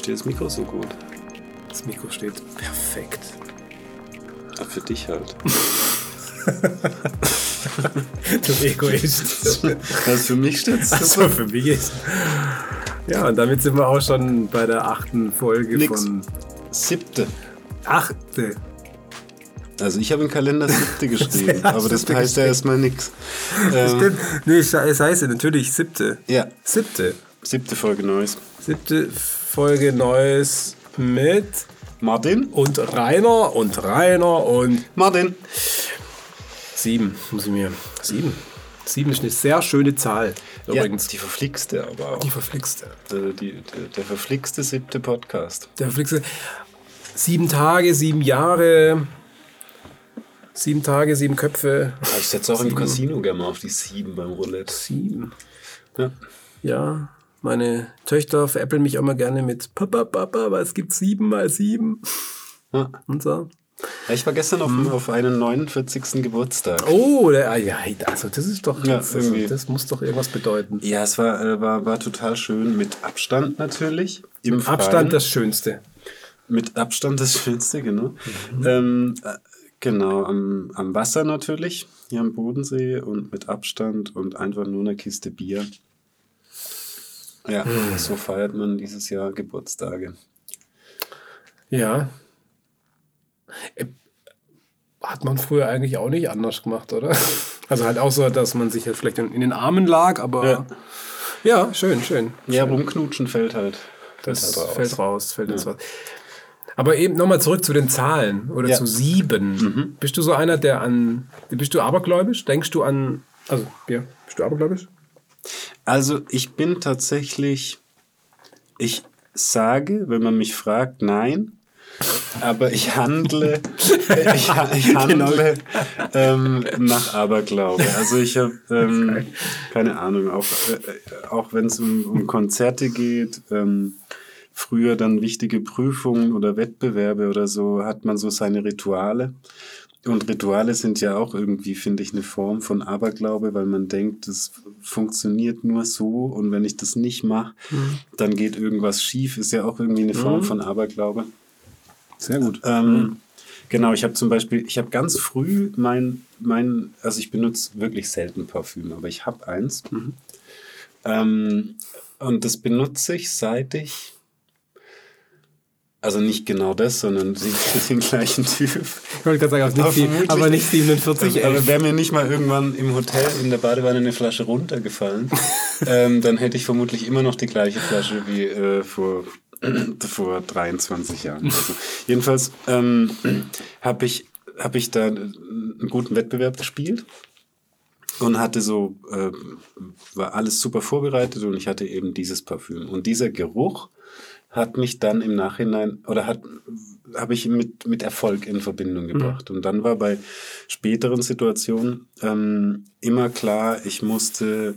Steht das Mikro so gut? Das Mikro steht perfekt. Ja, für dich halt. du Egoist. Was für mich steht Achso, für mich ist. Ja, und damit sind wir auch schon bei der achten Folge Nix. von. Siebte. Achte. Also ich habe im Kalender siebte geschrieben, aber das heißt ja erstmal nichts. Ähm, Stimmt. Nee, sche- es heißt ja natürlich siebte. ja, Siebte. Siebte Folge Neues. Siebte Folge Neues mit Martin? und Rainer und Rainer und Martin. sieben. Muss ich mir. Sieben. Sieben ist eine sehr schöne Zahl. Ja, Übrigens. die verflixte aber auch. die verflixte. Der, die, der, der verflixte siebte Podcast. Der verflixte. Sieben Tage, sieben Jahre. Sieben Tage, sieben Köpfe. Ich setze auch im Sieben. Casino gerne mal auf die sieben beim Roulette. Sieben. Ja. Ja, meine Töchter veräppeln mich immer gerne mit Papa, Papa, aber es gibt sieben mal sieben. Ja. Und so. Ich war gestern auf, auf einen 49. Geburtstag. Oh, der, ah, ja, also das ist doch, Ja, das, irgendwie. das muss doch irgendwas bedeuten. Ja, es war, äh, war, war total schön. Mit Abstand natürlich. Im Freien. Abstand das Schönste. Mit Abstand das Schönste, genau. Mhm. Ähm, äh, genau, am, am Wasser natürlich, hier am Bodensee und mit Abstand und einfach nur eine Kiste Bier. Ja, Mhm. so feiert man dieses Jahr Geburtstage. Ja. Äh, Hat man früher eigentlich auch nicht anders gemacht, oder? Also halt auch so, dass man sich jetzt vielleicht in, den Armen lag, aber Ja. ja, schön, schön. Ja, rumknutschen fällt halt. Das halt raus. fällt raus, fällt ins raus. Aber eben nochmal zurück zu den Zahlen oder Ja. Mhm. zu sieben. Bist du so einer, der an. Bist du abergläubisch? Denkst du an. Also, ja, bist du abergläubisch? Also ich bin tatsächlich, ich sage, wenn man mich fragt, nein, aber ich handle, ich, ich handle ähm, nach Aberglaube. Also ich habe, ähm, keine Ahnung, auch, äh, auch wenn es um, um Konzerte geht, ähm, früher dann wichtige Prüfungen oder Wettbewerbe oder so, hat man so seine Rituale. Und Rituale sind ja auch irgendwie, finde ich, eine Form von Aberglaube, weil man denkt, das funktioniert nur so und wenn ich das nicht mache, dann geht irgendwas schief. Ist ja auch irgendwie eine Form von Aberglaube. Sehr gut. Ähm, Genau, ich habe zum Beispiel, ich habe ganz früh mein, mein, also ich benutze wirklich selten Parfüm, aber ich habe eins. Ähm, und das benutze ich seit ich, also nicht genau das, sondern den, den gleichen Typ. Ich wollte gerade sagen, aber Aber nicht, vermutlich- aber nicht 47, Aber ey. wäre mir nicht mal irgendwann im Hotel in der Badewanne eine Flasche runtergefallen, ähm, dann hätte ich vermutlich immer noch die gleiche Flasche wie äh, vor, vor 23 Jahren. Also, jedenfalls ähm, habe ich, hab ich da einen guten Wettbewerb gespielt und hatte so, äh, war alles super vorbereitet und ich hatte eben dieses Parfüm. Und dieser Geruch hat mich dann im Nachhinein oder hat habe ich mit mit Erfolg in Verbindung gebracht. Und dann war bei späteren Situationen ähm, immer klar ich musste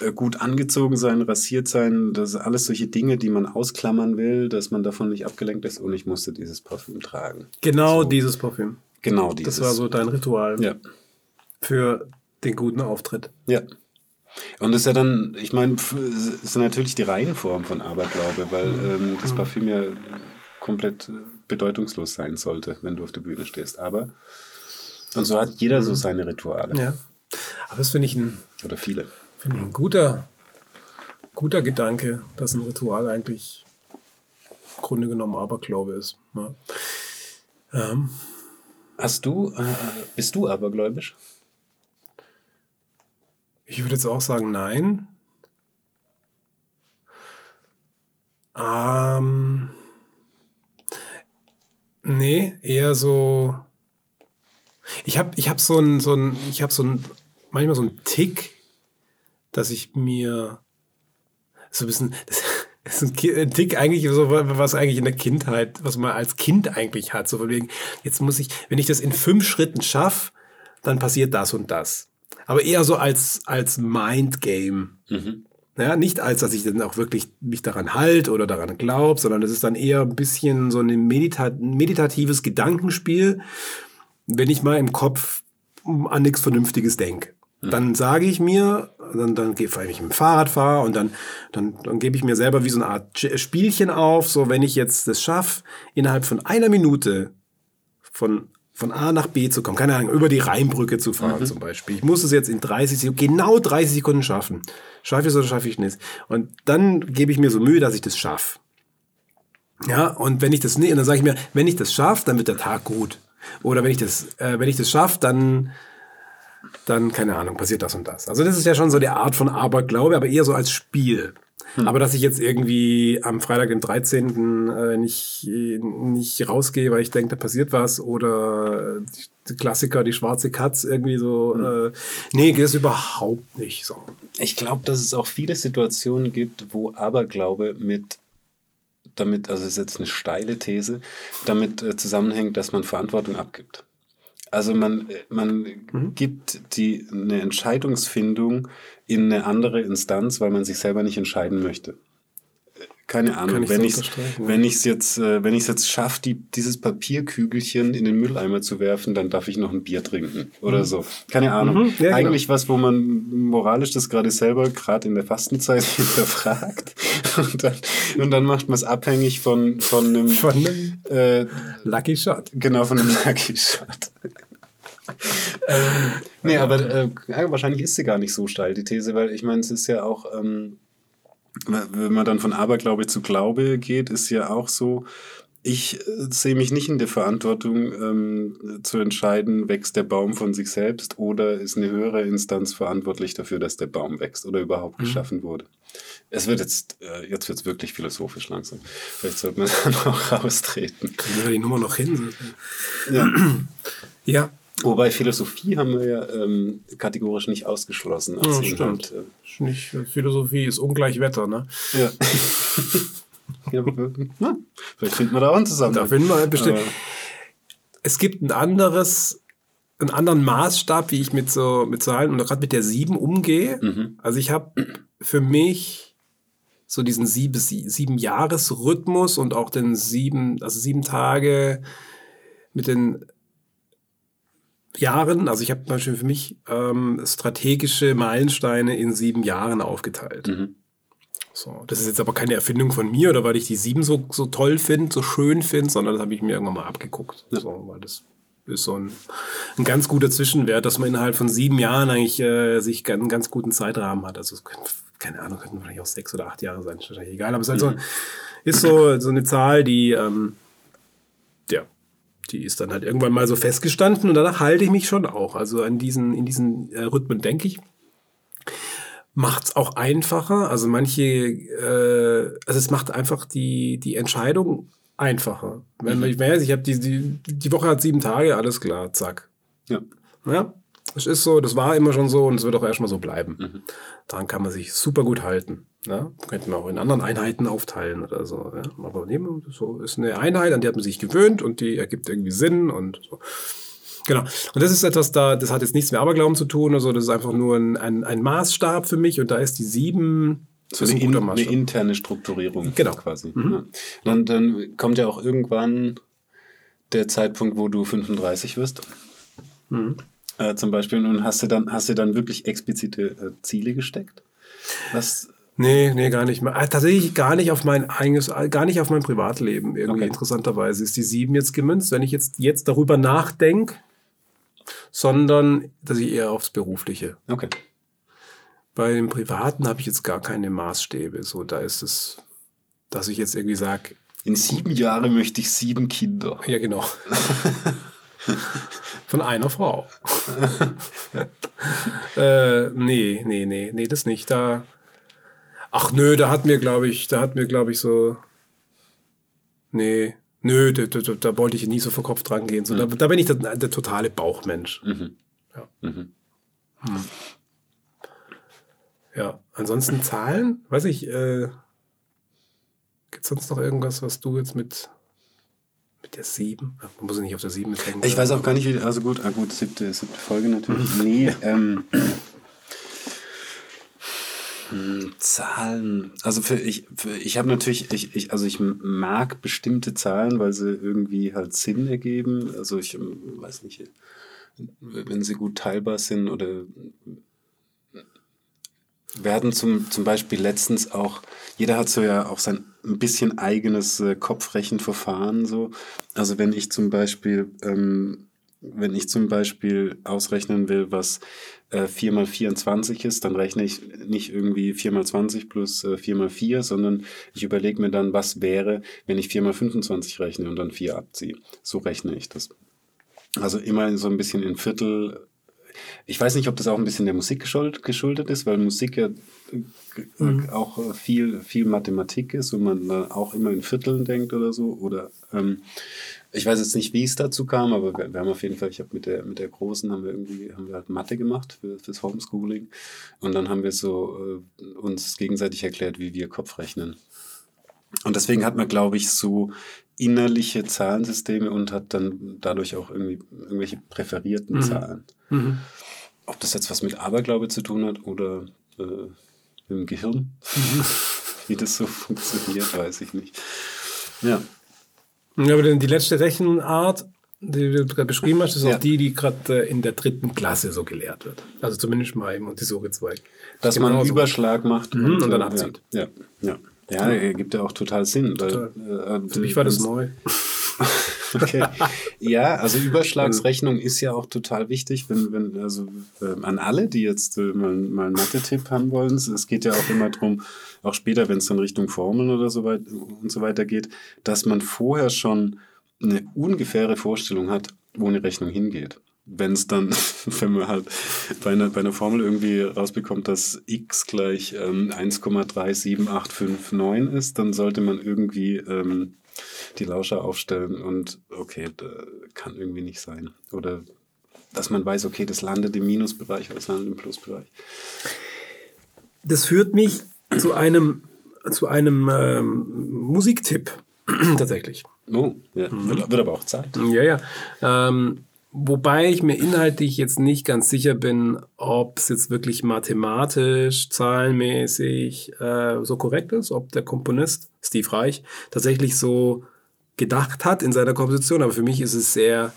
äh, gut angezogen sein rasiert sein das sind alles solche Dinge die man ausklammern will dass man davon nicht abgelenkt ist. Und ich musste dieses Parfüm tragen. Genau dieses Parfüm. genau dieses. Das war so dein Ritual ja. für den guten Auftritt. Ja. Und das ist ja dann, ich meine, ist natürlich die Reihenform von Aberglaube, weil ähm, das Parfüm ja komplett äh, bedeutungslos sein sollte, wenn du auf der Bühne stehst. Aber, und so hat jeder so seine Rituale. Ja. Aber das finde ich ein, Oder viele. finde ich ein guter, guter Gedanke, dass ein Ritual eigentlich im Grunde genommen Aberglaube ist. Ja. Ähm, Hast du, äh, bist du abergläubisch? Ich würde jetzt auch sagen, nein. Ähm, nee, eher so. Ich habe ich hab so ein, so ein, ich habe so ein, manchmal so ein Tick, dass ich mir so ein bisschen, das ist ein, Tick eigentlich so, was eigentlich in der Kindheit, was man als Kind eigentlich hat. So von wegen, jetzt muss ich, wenn ich das in fünf Schritten schaffe, dann passiert das und das. Aber eher so als, als Mindgame. Ja, nicht als, dass ich dann auch wirklich mich daran halt oder daran glaube, sondern es ist dann eher ein bisschen so ein medita meditatives Gedankenspiel, wenn ich mal im Kopf an nichts Vernünftiges denke. Dann sage ich mir, dann, dann fahre ich mit dem Fahrrad fahre und dann, dann, dann gebe ich mir selber wie so eine Art Spielchen auf, so wenn ich jetzt das schaffe, innerhalb von einer Minute von von A nach B zu kommen, keine Ahnung, über die Rheinbrücke zu fahren mhm. zum Beispiel. Ich muss es jetzt in 30 Sekunden, genau 30 Sekunden schaffen. Schaffe ich es oder schaffe ich es nicht? Und dann gebe ich mir so Mühe, dass ich das schaffe. Ja, und wenn ich das nicht, und dann sage ich mir, wenn ich das schaffe, dann wird der Tag gut. Oder wenn ich das, äh, wenn ich das schaffe, dann, dann, keine Ahnung, passiert das und das. Also das ist ja schon so die Art von Aberglaube, aber eher so als Spiel. Hm. Aber dass ich jetzt irgendwie am Freitag, den 13. Äh, nicht, nicht rausgehe, weil ich denke, da passiert was oder die Klassiker, die schwarze Katz irgendwie so, hm. äh, nee, geht es überhaupt nicht so. Ich glaube, dass es auch viele Situationen gibt, wo Aberglaube mit damit, also das ist jetzt eine steile These, damit äh, zusammenhängt, dass man Verantwortung abgibt. Also man, man mhm. gibt die, eine Entscheidungsfindung in eine andere Instanz, weil man sich selber nicht entscheiden möchte. Keine Ahnung, ich wenn ich wenn ich es jetzt äh, wenn ich es jetzt schaffe, die, dieses Papierkügelchen in den Mülleimer zu werfen, dann darf ich noch ein Bier trinken oder mhm. so. Keine Ahnung. Mhm, ja, genau. Eigentlich genau. was, wo man moralisch das gerade selber gerade in der Fastenzeit hinterfragt und dann, und dann macht man es abhängig von von einem, von einem äh, Lucky Shot. Genau von einem Lucky Shot. Ähm, nee, aber äh, wahrscheinlich ist sie gar nicht so steil, die These, weil ich meine, es ist ja auch, ähm, wenn man dann von Aberglaube zu Glaube geht, ist ja auch so, ich äh, sehe mich nicht in der Verantwortung ähm, zu entscheiden, wächst der Baum von sich selbst oder ist eine höhere Instanz verantwortlich dafür, dass der Baum wächst oder überhaupt mhm. geschaffen wurde. Es wird jetzt, äh, jetzt wird es wirklich philosophisch langsam. Vielleicht sollte man dann auch raustreten. Können wir die Nummer noch hin? Ja. ja. Wobei Philosophie haben wir ja ähm, kategorisch nicht ausgeschlossen. Als ja, stimmt. Äh, nicht, Philosophie ist ungleich Wetter, ne? Ja. ja na, vielleicht finden wir da auch einen zusammen. Da finden wir bestimmt. es gibt ein anderes, einen anderen Maßstab, wie ich mit so mit Zahlen und gerade mit der 7 umgehe. Mhm. Also ich habe für mich so diesen sieben, sieben Jahresrhythmus und auch den sieben, also sieben Tage mit den Jahren, also ich habe zum Beispiel für mich ähm, strategische Meilensteine in sieben Jahren aufgeteilt. Mhm. So, das ist jetzt aber keine Erfindung von mir oder weil ich die sieben so, so toll finde, so schön finde, sondern das habe ich mir irgendwann mal abgeguckt. Ja. So, weil das ist so ein, ein ganz guter Zwischenwert, dass man innerhalb von sieben Jahren eigentlich äh, sich einen ganz guten Zeitrahmen hat. Also keine Ahnung, könnten vielleicht auch sechs oder acht Jahre sein, ist wahrscheinlich egal. Aber es ist, halt so, mhm. ist so, so eine Zahl, die ähm, ja, die ist dann halt irgendwann mal so festgestanden und danach halte ich mich schon auch. Also an diesen, in diesen äh, Rhythmen denke ich. Macht es auch einfacher. Also manche, äh, also es macht einfach die, die Entscheidung einfacher. Wenn mhm. ich weiß, ich habe die, die, die Woche hat sieben Tage, alles klar, zack. Ja. Ja, es ist so, das war immer schon so und es wird auch erstmal so bleiben. Mhm. Daran kann man sich super gut halten. Ja? Könnten wir auch in anderen Einheiten aufteilen oder so. Ja? Aber nehmen so ist eine Einheit, an die hat man sich gewöhnt und die ergibt irgendwie Sinn und so. Genau. Und das ist etwas da, das hat jetzt nichts mit Aberglauben zu tun, also das ist einfach nur ein, ein, ein Maßstab für mich und da ist die sieben so eine, in, eine, interne Strukturierung genau. quasi. Mhm. Ja. Dann, dann kommt ja auch irgendwann der Zeitpunkt, wo du 35 wirst. Mhm. Äh, zum Beispiel, und hast du dann, hast du dann wirklich explizite äh, Ziele gesteckt? Was Nee, nee, gar nicht mehr. Ah, tatsächlich gar nicht auf mein eigenes, gar nicht auf mein Privatleben. Irgendwie okay. interessanterweise ist die sieben jetzt gemünzt, wenn ich jetzt, jetzt darüber nachdenke, sondern dass ich eher aufs Berufliche. Okay. Bei dem Privaten habe ich jetzt gar keine Maßstäbe. So, da ist es, dass ich jetzt irgendwie sage. In sieben Jahren möchte ich sieben Kinder. Ja, genau. Von einer Frau. äh, nee, nee, nee, nee, das nicht. Da. Ach nö, da hat mir, glaube ich, da hat mir, glaube ich, so. Nee, nö, da, da, da, wollte ich nie so vor Kopf dran gehen. So, mhm. da, da, bin ich der, der totale Bauchmensch. Mhm. Ja. Mhm. Hm. Ja, ansonsten Zahlen, weiß ich, äh, gibt es sonst noch irgendwas, was du jetzt mit mit der 7? Man muss nicht auf der 7 mitdenken. Ich weiß auch gar nicht, wie. Also gut, ah gut, siebte, siebte Folge natürlich. nee, ähm. Hm, Zahlen. Also für ich, für, ich habe natürlich, ich, ich, also ich mag bestimmte Zahlen, weil sie irgendwie halt Sinn ergeben. Also ich ähm, weiß nicht, wenn sie gut teilbar sind oder hatten zum, zum Beispiel letztens auch, jeder hat so ja auch sein ein bisschen eigenes äh, Kopfrechenverfahren so. Also wenn ich zum Beispiel, ähm, wenn ich zum Beispiel ausrechnen will, was äh, 4 mal 24 ist, dann rechne ich nicht irgendwie 4 mal 20 plus äh, 4 mal 4, sondern ich überlege mir dann, was wäre, wenn ich 4 mal 25 rechne und dann 4 abziehe. So rechne ich das. Also immer so ein bisschen in Viertel. Ich weiß nicht, ob das auch ein bisschen der Musik geschuldet, geschuldet ist, weil Musik ja äh, Mhm. auch äh, viel, viel Mathematik ist und man da auch immer in Vierteln denkt oder so. Oder ähm, ich weiß jetzt nicht, wie es dazu kam, aber wir, wir haben auf jeden Fall, ich habe mit der, mit der Großen haben wir irgendwie, haben wir halt Mathe gemacht für, fürs Homeschooling. Und dann haben wir so äh, uns gegenseitig erklärt, wie wir Kopf rechnen. Und deswegen hat man, glaube ich, so innerliche Zahlensysteme und hat dann dadurch auch irgendwie irgendwelche präferierten Mhm. Zahlen. Mhm. Ob das jetzt was mit Aberglaube zu tun hat oder äh, mit dem Gehirn, Mhm. wie das so funktioniert, weiß ich nicht. Ja, Ja, aber die letzte Rechenart, die du gerade beschrieben hast, ist Ja. auch die, die gerade äh, in der dritten Klasse so gelehrt wird. Also zumindest mal im Montessori-Zweig. dass Genau man einen so. Überschlag macht Mhm, und dann äh, abzieht. Ja, ja. ja. Ja gibt ja auch total Sinn. Total. Weil, äh, Für mich war das wenn's- neu. Okay. Ja, also Überschlagsrechnung ist ja auch total wichtig, wenn, wenn also ähm, an alle, die jetzt äh, mal, mal einen Mathe-Tipp haben wollen. Es- Es geht ja auch immer darum, auch später, wenn es dann Richtung Formeln oder so weit und so weiter geht, dass man vorher schon eine ungefähre Vorstellung hat, wo eine Rechnung hingeht. Wenn es dann, wenn man halt bei einer, bei einer Formel irgendwie rausbekommt, dass x gleich ähm, 1,37859 ist, dann sollte man irgendwie ähm, die Lauscher aufstellen und okay, kann irgendwie nicht sein. Oder dass man weiß, okay, das landet im Minusbereich oder das landet im Plusbereich. Das führt mich zu einem, zu einem ähm, Musiktipp tatsächlich. Oh, ja. Mhm. wird, wird aber auch Zeit. Ja, ja. Ähm, wobei ich mir inhaltlich jetzt nicht ganz sicher bin, ob es jetzt wirklich mathematisch, zahlenmäßig äh, so korrekt ist, ob der Komponist Steve Reich tatsächlich so gedacht hat in seiner Komposition. Aber für mich ist es sehr,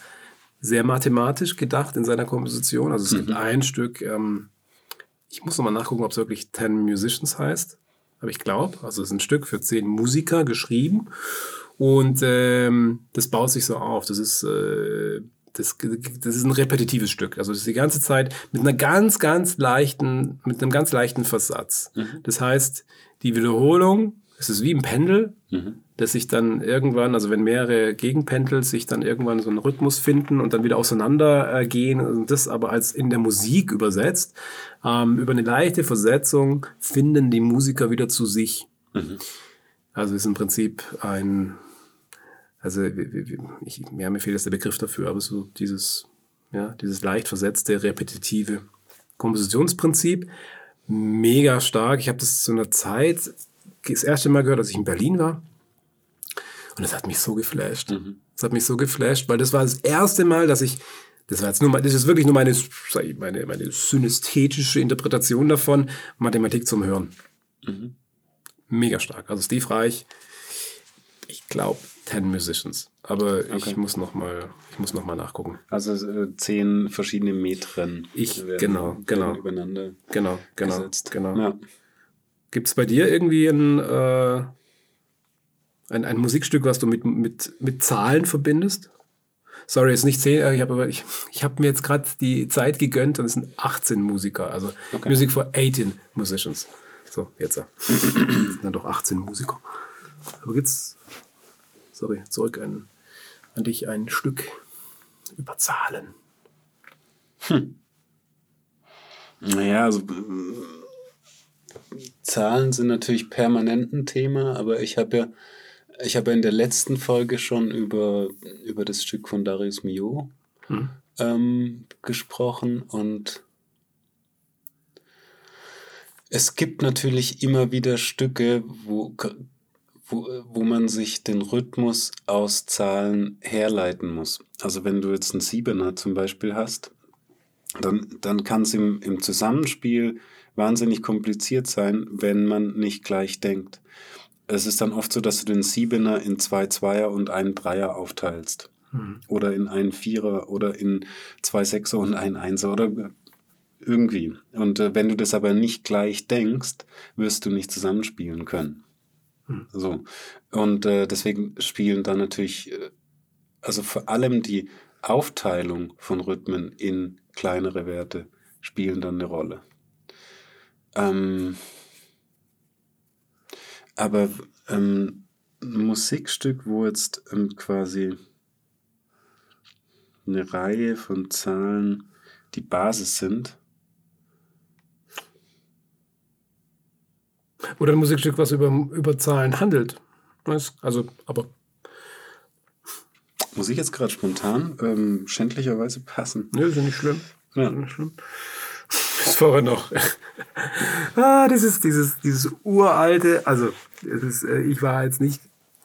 sehr mathematisch gedacht in seiner Komposition. Also es gibt ein Stück, ähm, ich muss nochmal nachgucken, ob es wirklich Ten Musicians heißt. Aber ich glaube, also es ist ein Stück für zehn Musiker geschrieben. Und ähm, das baut sich so auf. Das ist, äh, das, das ist ein repetitives Stück. Also das ist die ganze Zeit mit einer ganz, ganz leichten, mit einem ganz leichten Versatz. Das heißt, die Wiederholung, es ist wie ein Pendel, das sich dann irgendwann, also wenn mehrere Gegenpendel sich dann irgendwann so einen Rhythmus finden und dann wieder auseinander äh, und das aber als in der Musik übersetzt, ähm, über eine leichte Versetzung finden die Musiker wieder zu sich. Also ist im Prinzip ein, also ich, ja, mir fehlt jetzt der Begriff dafür, aber so dieses, ja, dieses leicht versetzte, repetitive Kompositionsprinzip, mega stark. Ich habe das zu einer Zeit das erste Mal gehört, als ich in Berlin war. Und das hat mich so geflasht. Das hat mich so geflasht, weil das war das erste Mal, dass ich, das war jetzt nur mal, das ist wirklich nur meine, meine, meine synästhetische Interpretation davon, Mathematik zum Hören. Mega stark. Also Steve Reich, ich glaube, Ten Musicians. Aber ich muss noch mal, ich muss noch mal nachgucken. Also äh, zehn verschiedene Metren. Ich- werden- genau, genau. Übereinander Genau, genau, gesetzt. genau. Ja. Gibt es bei dir irgendwie ein, äh, ein, ein Musikstück, was du mit, mit, mit Zahlen verbindest? Sorry, ist nicht 10, äh, ich habe ich, ich hab mir jetzt gerade die Zeit gegönnt und es sind 18 Musiker, also Okay. Music for 18 Musicians. So, jetzt. äh, es sind dann doch 18 Musiker. Aber gibt's, sorry, zurück an, an dich ein Stück über Zahlen. Naja, also äh, Zahlen sind natürlich permanent ein Thema, aber ich habe ja, ich habe ja in der letzten Folge schon über, über das Stück von Darius Mio ähm, gesprochen und es gibt natürlich immer wieder Stücke, wo, wo, wo man sich den Rhythmus aus Zahlen herleiten muss. Also wenn du jetzt einen Siebener zum Beispiel hast, dann, dann kann es im, im Zusammenspiel wahnsinnig kompliziert sein, wenn man nicht gleich denkt. Es ist dann oft so, dass du den Siebener in zwei Zweier und einen Dreier aufteilst. Oder in einen Vierer oder in zwei Sechser und einen Einser oder Irgendwie. Und äh, wenn du das aber nicht gleich denkst, wirst du nicht zusammenspielen können. So. Und äh, deswegen spielen dann natürlich, äh, also vor allem die Aufteilung von Rhythmen in kleinere Werte spielen dann eine Rolle. Ähm, aber ähm, ein Musikstück, wo jetzt ähm, quasi eine Reihe von Zahlen die Basis sind, Oder ein Musikstück, was über, über Zahlen handelt. Also, aber muss ich jetzt gerade spontan ähm, schändlicherweise passen. ne, ist ja nicht schlimm. Ja. Nicht schlimm. Ist vorher noch. ah, das ist dieses, dieses uralte, also ist, äh, ich war jetzt nicht,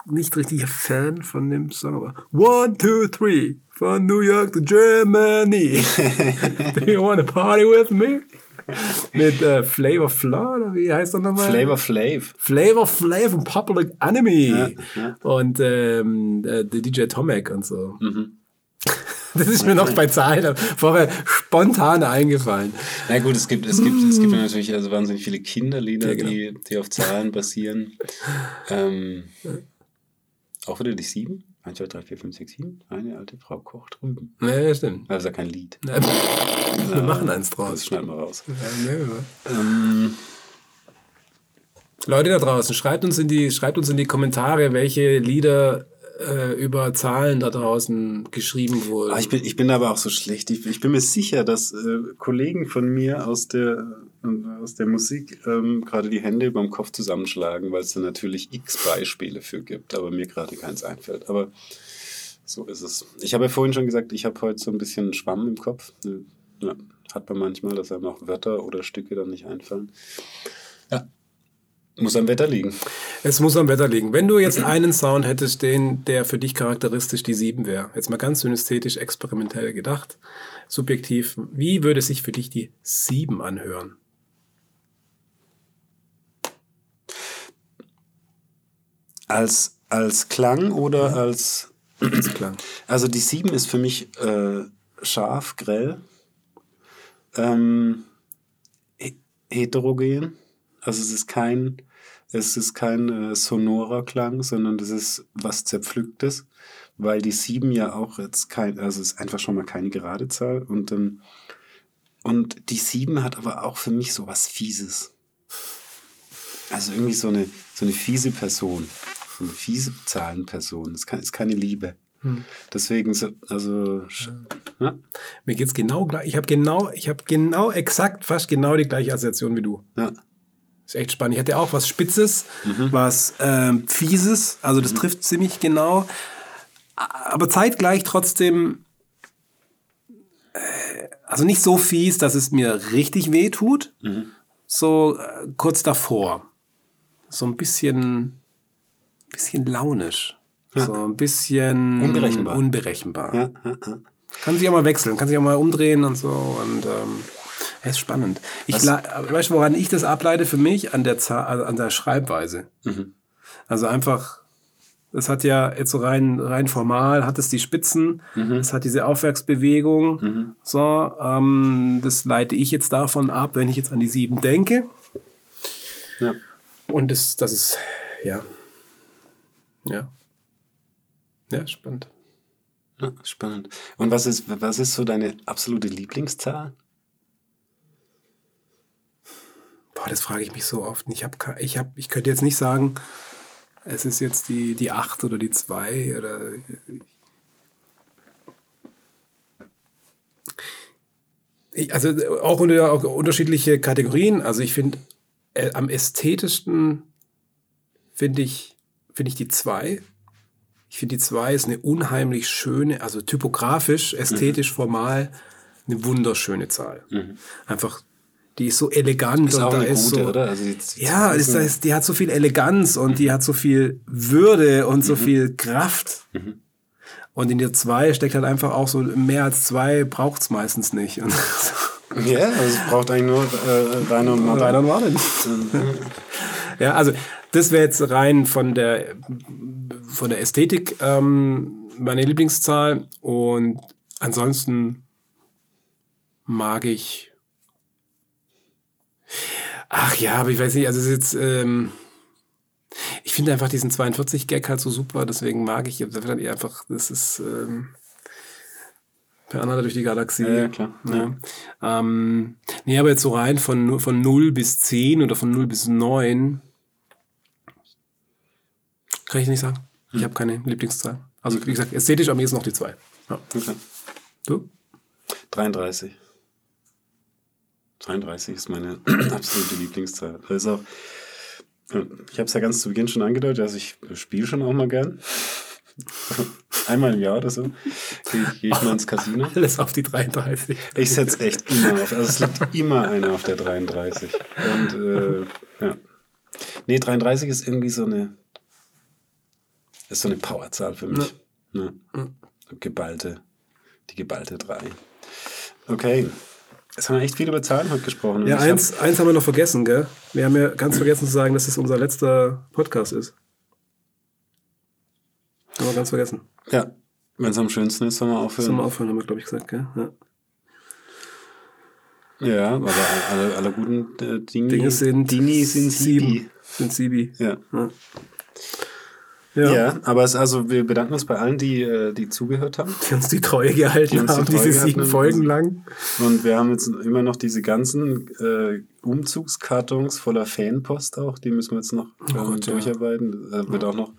nicht richtig Fan von dem Song, aber One, Two, Three, von New York to Germany. Do you wanna party with me? Mit äh, Flavor Flaw, oder wie heißt er nochmal? Flavor Flav. Flavor Flav und Public Enemy. Ja, ja. Und ähm, äh, der DJ Tomek und so. Mhm. Das ist mir noch bei Zahlen vorher spontan eingefallen. Na gut, es gibt, es gibt, es gibt natürlich also wahnsinnig viele Kinderlieder, Ja, genau. die, die auf Zahlen basieren. ähm, auch wieder die sieben? 1, 2, 3, 4, 5, 6, 7. Eine alte Frau kocht drüben. Nee, stimmt. Das ist ja kein Lied. Wir machen eins Das draus. schneiden wir raus. Ja, wa? Ähm, Leute da draußen, schreibt uns in die, schreibt uns in die Kommentare, welche Lieder äh, über Zahlen da draußen geschrieben wurden. ah, ich, bin, ich bin aber auch so schlecht. Ich, ich bin mir sicher, dass äh, Kollegen von mir aus der, äh, aus der Musik ähm, gerade die Hände über dem Kopf zusammenschlagen, weil es da natürlich x Beispiele für gibt, aber mir gerade keins einfällt. Aber so ist es. Ich habe ja vorhin schon gesagt, ich habe heute so ein bisschen Schwamm im Kopf. Ja, hat man manchmal, dass einem auch Wörter oder Stücke dann nicht einfallen. Ja. Muss am Wetter liegen. Es muss am Wetter liegen. Wenn du jetzt einen Sound hättest, den, der für dich charakteristisch die 7 wäre, jetzt mal ganz synästhetisch, experimentell gedacht, subjektiv, wie würde sich für dich die 7 anhören? Als, als Klang oder als. Das klang. Also die 7 ist für mich äh, scharf, grell, ähm, he- heterogen. Also es ist kein, es ist kein äh, sonorer Klang, sondern das ist was Zerpflücktes, weil die 7 ja auch jetzt kein, also es ist einfach schon mal keine gerade Zahl und, ähm, und die 7 hat aber auch für mich so was Fieses. Also irgendwie so eine, so eine fiese Person. So eine fiese Zahlenperson. Das kann, ist keine Liebe. Deswegen, so, also, ja, Mir geht's genau gleich. Ich habe genau, ich habe genau exakt, fast genau die gleiche Assoziation wie du. ja, Ist echt spannend. Ich hatte auch was Spitzes, was ähm, Fieses, also das trifft ziemlich genau. Aber zeitgleich trotzdem, äh, also nicht so fies, dass es mir richtig weh tut. So äh, kurz davor. So ein bisschen, bisschen launisch. So ein bisschen Unberechenbar. unberechenbar. ja, ja, ja. Kann sich auch mal wechseln, kann sich auch mal umdrehen und so. Und ähm, es ist spannend. Ich weißt du, woran ich das ableite für mich? An der, Zahl, also an der Schreibweise. Mhm. Also einfach, es hat ja jetzt so rein, rein formal, hat es die Spitzen, Mhm. es hat diese Aufwärtsbewegung. So, ähm, das leite ich jetzt davon ab, wenn ich jetzt an die sieben denke. ja. Und das, das ist, ja. Ja. Ja, spannend. Ja, spannend. Und was ist, was ist so deine absolute Lieblingszahl? Boah, das frage ich mich so oft. Ich, hab, ich, hab, ich könnte jetzt nicht sagen, es ist jetzt die, die 8 oder die 2 oder. Ich, also auch unter auch unterschiedliche Kategorien. Also ich finde, äh, am ästhetischsten finde ich, finde ich die 2. Ich finde, die 2 ist eine unheimlich schöne, also typografisch, ästhetisch, formal, eine wunderschöne Zahl. Einfach, die ist so elegant Ist auch da ist gute, so, oder? Also jetzt, ja, ist, das ist, die hat so viel Eleganz und die hat so viel Würde und so viel Kraft. Und in der 2 steckt halt einfach auch so, mehr als zwei braucht's meistens nicht. Und Ja, also es braucht eigentlich nur äh, Rainer und Martin. Rainer und Martin. ja, also das wäre jetzt rein von der, von der Ästhetik ähm, meine Lieblingszahl. Und ansonsten mag ich ja, aber ich weiß nicht, also es ist jetzt, ähm, ich finde einfach diesen 42-Gag halt so super, deswegen mag ich einfach, das ist ähm, per Anhalter durch die Galaxie. Ja, ja klar. Ja. Ähm, nee, aber jetzt so rein von, von 0 bis 10 oder von 0 bis 9 kann ich nicht sagen. Ich habe keine Lieblingszahl. Also wie gesagt, ästhetisch am ehesten noch die 2. Ja. Okay. Du? 33. 33 ist meine absolute Lieblingszahl. Das ist auch, ich habe es ja ganz zu Beginn schon angedeutet, also ich spiele schon auch mal gern. Einmal im Jahr oder so gehe ich, geh ich mal ins Casino. Alles auf die 33. Ich setze echt immer auf. Also es liegt immer einer auf der 33. Und äh, ja. Nee, 33 ist irgendwie so eine ist so eine Powerzahl für mich. Ja. Ja. Geballte, die geballte 3. Okay. Jetzt haben wir echt viel über Zahlen heute gesprochen. Ja, eins, hab eins haben wir noch vergessen, gell? Wir haben ja ganz vergessen zu sagen, dass es unser letzter Podcast ist. Haben wir ganz vergessen. Ja, wenn es am schönsten ist, sollen wir aufhören. Sollen wir aufhören, haben wir, glaube ich, gesagt, gell? Ja. Ja, aber alle, alle guten äh, Dinge, Dinge sind, Dini sind sieben. Sind Sibi. Ja. ja. Ja. ja, aber es, also wir bedanken uns bei allen, die, äh, die zugehört haben. Die uns die Treue gehalten die haben, die diese sieben Folgen lang. Und wir haben jetzt immer noch diese ganzen äh, Umzugskartons voller Fanpost auch. Die müssen wir jetzt noch oh Gott, durcharbeiten. Da wird auch noch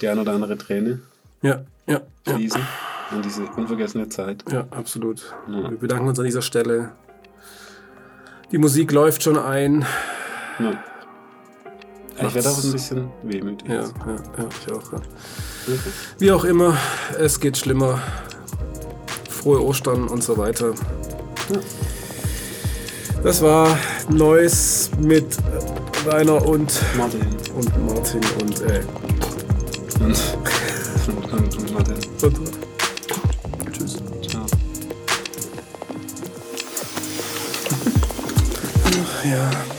die ein oder andere Träne ja, ja, fließen. Ja. In diese unvergessene Zeit. Ja, absolut. Ja. Wir bedanken uns an dieser Stelle. Die Musik läuft schon ein. Ja. Ich werde auch ein bisschen wehmütig. Ja, ja, ja ich auch. Ja. Wie auch immer, es geht schlimmer. Frohe Ostern und so weiter. Das war Neues mit Rainer und Martin. Und Martin und äh. Und, und, und, Martin. Und, Tschüss. Ciao. ja.